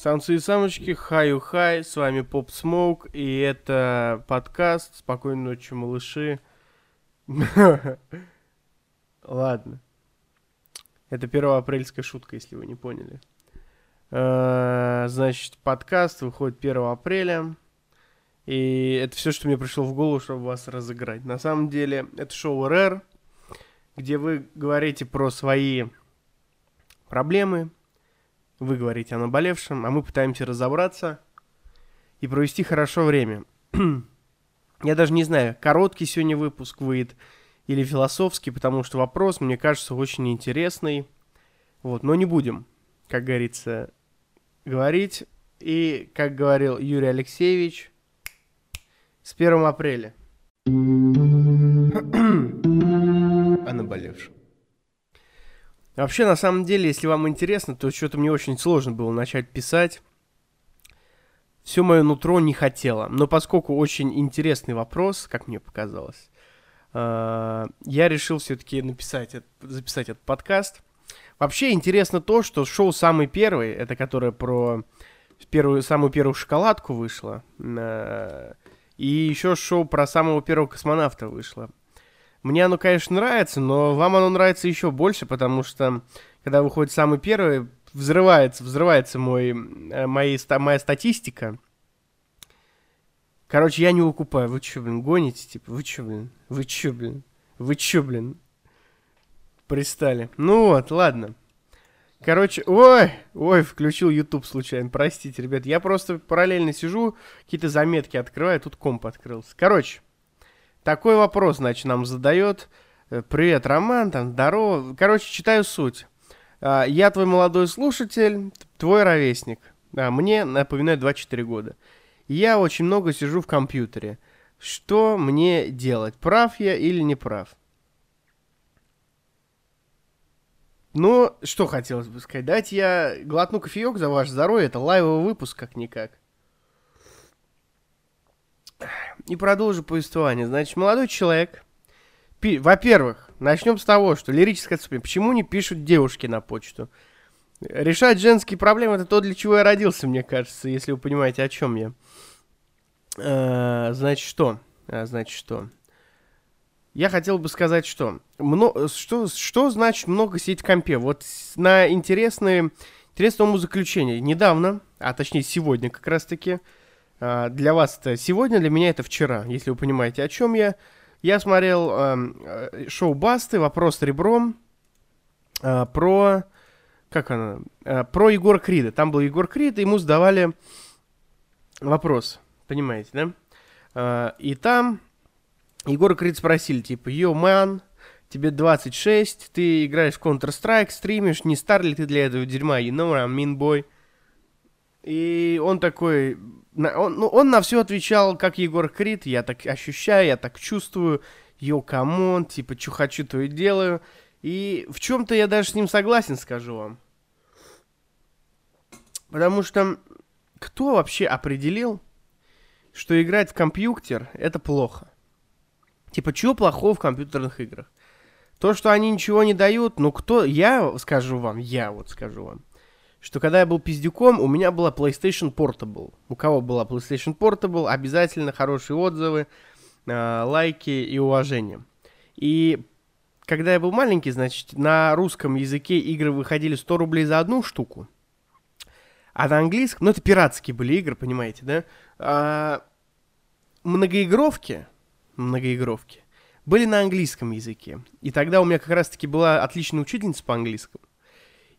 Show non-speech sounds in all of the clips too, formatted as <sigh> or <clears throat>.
Самцы и самочки, хаю хай, с вами Поп Смоук, и это подкаст «Спокойной ночи, малыши». <laughs> Ладно. Это первоапрельская шутка, если вы не поняли. Э, значит, подкаст выходит 1 апреля. И это все, что мне пришло в голову, чтобы вас разыграть. На самом деле, это шоу РР, где вы говорите про свои проблемы, вы говорите о наболевшем, а мы пытаемся разобраться и провести хорошо время. <clears throat> Я даже не знаю, короткий сегодня выпуск выйдет или философский, потому что вопрос, мне кажется, очень интересный. Вот, но не будем, как говорится, говорить. И, как говорил Юрий Алексеевич, с 1 апреля. Вообще, на самом деле, если вам интересно, то что-то мне очень сложно было начать писать. Все мое нутро не хотело. Но поскольку очень интересный вопрос, как мне показалось, э, я решил все-таки написать, записать этот подкаст. Вообще интересно то, что шоу самый первый, это которое про первую, самую первую шоколадку вышло, э, и еще шоу про самого первого космонавта вышло. Мне оно, конечно, нравится, но вам оно нравится еще больше, потому что, когда выходит самый первый, взрывается, взрывается мой, э, мои, моя статистика. Короче, я не выкупаю. Вы че, блин, гоните? Типа, вы че, блин? Вы че, блин? Вы че, блин? Пристали. Ну вот, ладно. Короче, ой, ой, включил YouTube случайно, простите, ребят. Я просто параллельно сижу, какие-то заметки открываю, тут комп открылся. Короче, такой вопрос, значит, нам задает. Э, Привет, Роман, там, здорово. Короче, читаю суть. А, я твой молодой слушатель, твой ровесник. А, мне, напоминаю, 24 года. Я очень много сижу в компьютере. Что мне делать? Прав я или не прав? Ну, что хотелось бы сказать. Дайте я глотну кофеек за ваш здоровье. Это лайвовый выпуск, как-никак. И продолжу повествование. Значит, молодой человек... Во-первых, начнем с того, что лирическое отступление. Почему не пишут девушки на почту? Решать женские проблемы это то, для чего я родился, мне кажется, если вы понимаете, о чем я. А, значит, что? А, значит, что? Я хотел бы сказать, что? Мно... Что, что значит много сидеть в компе? Вот на интересные, интересное умозаключение. Недавно, а точнее сегодня как раз-таки, а, для вас это сегодня, для меня это вчера, если вы понимаете, о чем я. Я смотрел э, шоу Басты «Вопрос с ребром» э, про... Как она? Э, про Егора Крида. Там был Егор Крид, ему задавали вопрос. Понимаете, да? Э, и там Егор Крид спросили, типа, «Йо, ман, тебе 26, ты играешь в Counter-Strike, стримишь, не стар ли ты для этого дерьма? You know what I mean, boy?» И он такой, он, ну, он на все отвечал, как Егор Крид, я так ощущаю, я так чувствую, yo, come on, типа, что хочу, то и делаю. И в чем-то я даже с ним согласен, скажу вам. Потому что кто вообще определил, что играть в компьютер это плохо? Типа, чего плохого в компьютерных играх? То, что они ничего не дают, ну кто, я скажу вам, я вот скажу вам, что когда я был пиздюком, у меня была PlayStation Portable. У кого была PlayStation Portable, обязательно хорошие отзывы, э, лайки и уважение. И когда я был маленький, значит, на русском языке игры выходили 100 рублей за одну штуку. А на английском, ну это пиратские были игры, понимаете, да? А, многоигровки, многоигровки были на английском языке. И тогда у меня как раз-таки была отличная учительница по английскому.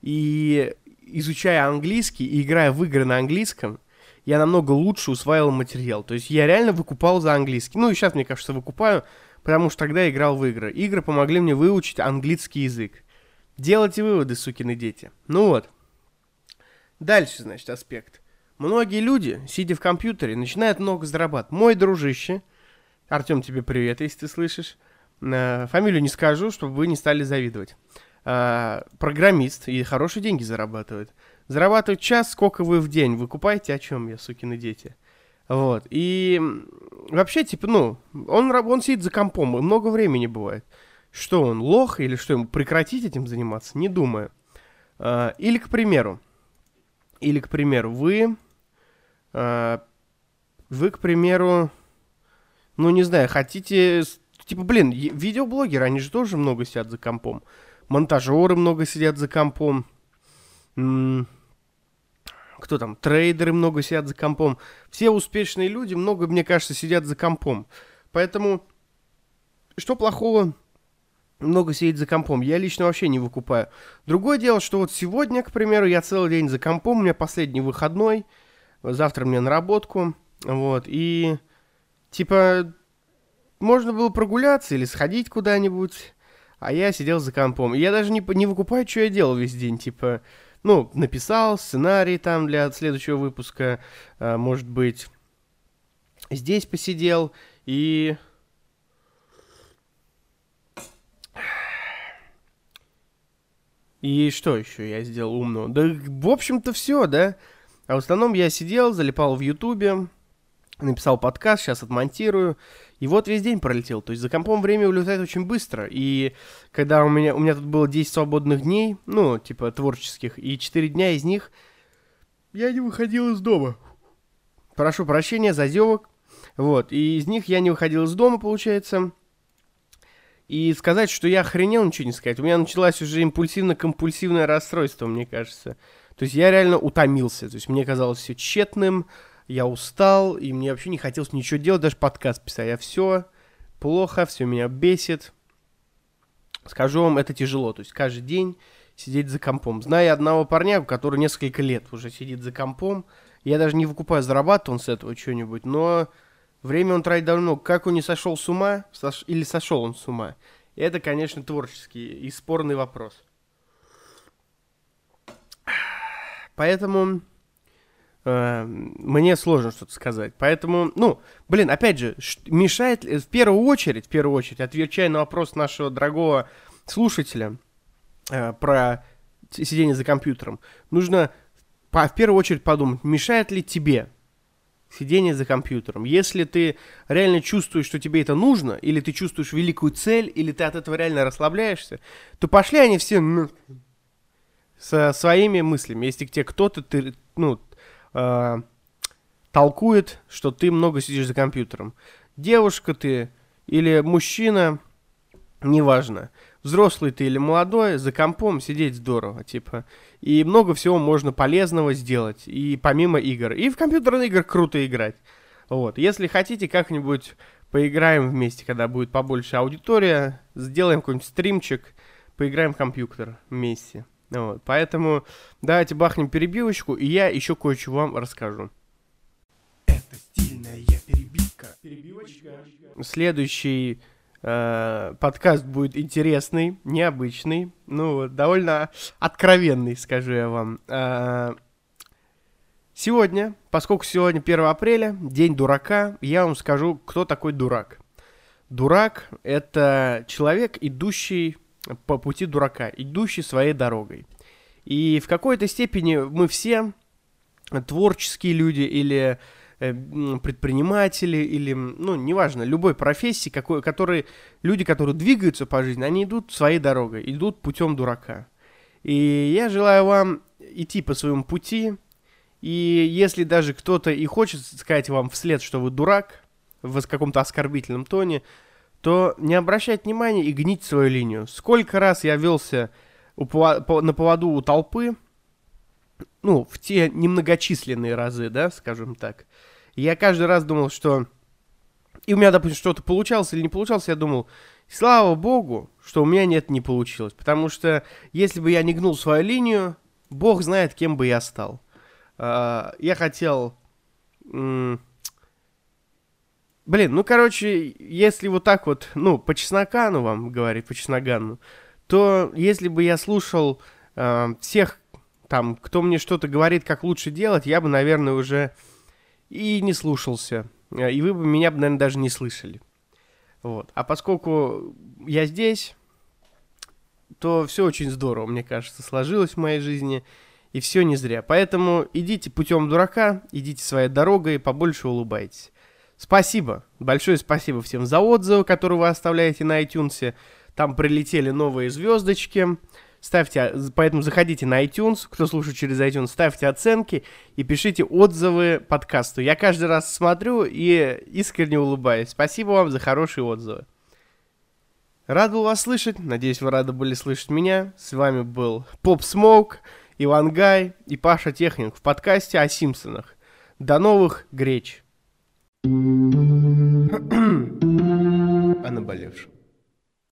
И изучая английский и играя в игры на английском, я намного лучше усваивал материал. То есть я реально выкупал за английский. Ну и сейчас, мне кажется, выкупаю, потому что тогда играл в игры. Игры помогли мне выучить английский язык. Делайте выводы, сукины дети. Ну вот. Дальше, значит, аспект. Многие люди, сидя в компьютере, начинают много зарабатывать. Мой дружище, Артем, тебе привет, если ты слышишь. Э, фамилию не скажу, чтобы вы не стали завидовать э, программист и хорошие деньги зарабатывает. Зарабатывает час, сколько вы в день выкупаете, о чем я, сукины дети. Вот. И вообще, типа, ну, он, он сидит за компом, и много времени бывает. Что он, лох или что ему прекратить этим заниматься? Не думаю. А, или, к примеру, Или, к примеру, вы, э, вы, к примеру, ну, не знаю, хотите, типа, блин, видеоблогеры, они же тоже много сидят за компом. Монтажеры много сидят за компом. Кто там, трейдеры много сидят за компом. Все успешные люди много, мне кажется, сидят за компом. Поэтому, что плохого много сидеть за компом? Я лично вообще не выкупаю. Другое дело, что вот сегодня, к примеру, я целый день за компом, у меня последний выходной, завтра мне наработку, вот, и, типа, можно было прогуляться или сходить куда-нибудь, а я сидел за компом. Я даже не, не выкупаю, что я делал весь день, типа, ну, написал сценарий там для следующего выпуска, а, может быть, здесь посидел и... И что еще я сделал умного? Да, в общем-то, все, да? А в основном я сидел, залипал в Ютубе, написал подкаст, сейчас отмонтирую. И вот весь день пролетел. То есть за компом время улетает очень быстро. И когда у меня, у меня тут было 10 свободных дней, ну, типа творческих, и 4 дня из них я не выходил из дома. Прошу прощения за зевок. Вот, и из них я не выходил из дома, получается. И сказать, что я охренел, ничего не сказать. У меня началось уже импульсивно-компульсивное расстройство, мне кажется. То есть я реально утомился. То есть мне казалось все тщетным, я устал, и мне вообще не хотелось ничего делать, даже подкаст писать. Я все плохо, все меня бесит. Скажу вам, это тяжело. То есть каждый день сидеть за компом. Знаю одного парня, который несколько лет уже сидит за компом. Я даже не выкупаю, зарабатывает он с этого что-нибудь, но время он тратит давно. Как он не сошел с ума, сош... или сошел он с ума, это, конечно, творческий и спорный вопрос. Поэтому мне сложно что-то сказать. Поэтому, ну, блин, опять же, мешает в первую очередь, в первую очередь, отвечая на вопрос нашего дорогого слушателя э, про сидение за компьютером, нужно по, в первую очередь подумать, мешает ли тебе сидение за компьютером. Если ты реально чувствуешь, что тебе это нужно, или ты чувствуешь великую цель, или ты от этого реально расслабляешься, то пошли они все ну, со своими мыслями. Если к тебе кто-то ты, ну, э, толкует, что ты много сидишь за компьютером. Девушка ты или мужчина, неважно. Взрослый ты или молодой, за компом сидеть здорово, типа. И много всего можно полезного сделать, и помимо игр. И в компьютерные игры круто играть. Вот. Если хотите, как-нибудь поиграем вместе, когда будет побольше аудитория, сделаем какой-нибудь стримчик, поиграем в компьютер вместе. Вот, поэтому давайте бахнем перебивочку, и я еще кое-что вам расскажу. Это стильная перебивка. Перебивочка. Следующий э, подкаст будет интересный, необычный, ну, довольно откровенный, скажу я вам. Э, сегодня, поскольку сегодня 1 апреля, день дурака, я вам скажу, кто такой дурак. Дурак — это человек, идущий по пути дурака, идущий своей дорогой. И в какой-то степени мы все творческие люди или э, предприниматели или, ну, неважно, любой профессии, какой, которые, люди, которые двигаются по жизни, они идут своей дорогой, идут путем дурака. И я желаю вам идти по своему пути, и если даже кто-то и хочет сказать вам вслед, что вы дурак, в каком-то оскорбительном тоне, то не обращать внимания и гнить свою линию. Сколько раз я велся у, по, на поводу у толпы, ну, в те немногочисленные разы, да, скажем так, я каждый раз думал, что... И у меня, допустим, что-то получалось или не получалось, я думал, слава богу, что у меня нет, не получилось. Потому что если бы я не гнул свою линию, бог знает, кем бы я стал. Uh, я хотел... Блин, ну, короче, если вот так вот, ну, по чесногану вам говорить, по чесногану, то если бы я слушал э, всех там, кто мне что-то говорит, как лучше делать, я бы, наверное, уже и не слушался. Э, и вы бы меня, наверное, даже не слышали. Вот. А поскольку я здесь, то все очень здорово, мне кажется, сложилось в моей жизни. И все не зря. Поэтому идите путем дурака, идите своей дорогой, побольше улыбайтесь. Спасибо, большое спасибо всем за отзывы, которые вы оставляете на iTunes. Там прилетели новые звездочки. Ставьте, поэтому заходите на iTunes, кто слушает через iTunes, ставьте оценки и пишите отзывы подкасту. Я каждый раз смотрю и искренне улыбаюсь. Спасибо вам за хорошие отзывы. Рад был вас слышать. Надеюсь, вы рады были слышать меня. С вами был Поп Смоук, Иван Гай и Паша Техник в подкасте о Симпсонах. До новых греч. О наболевшем.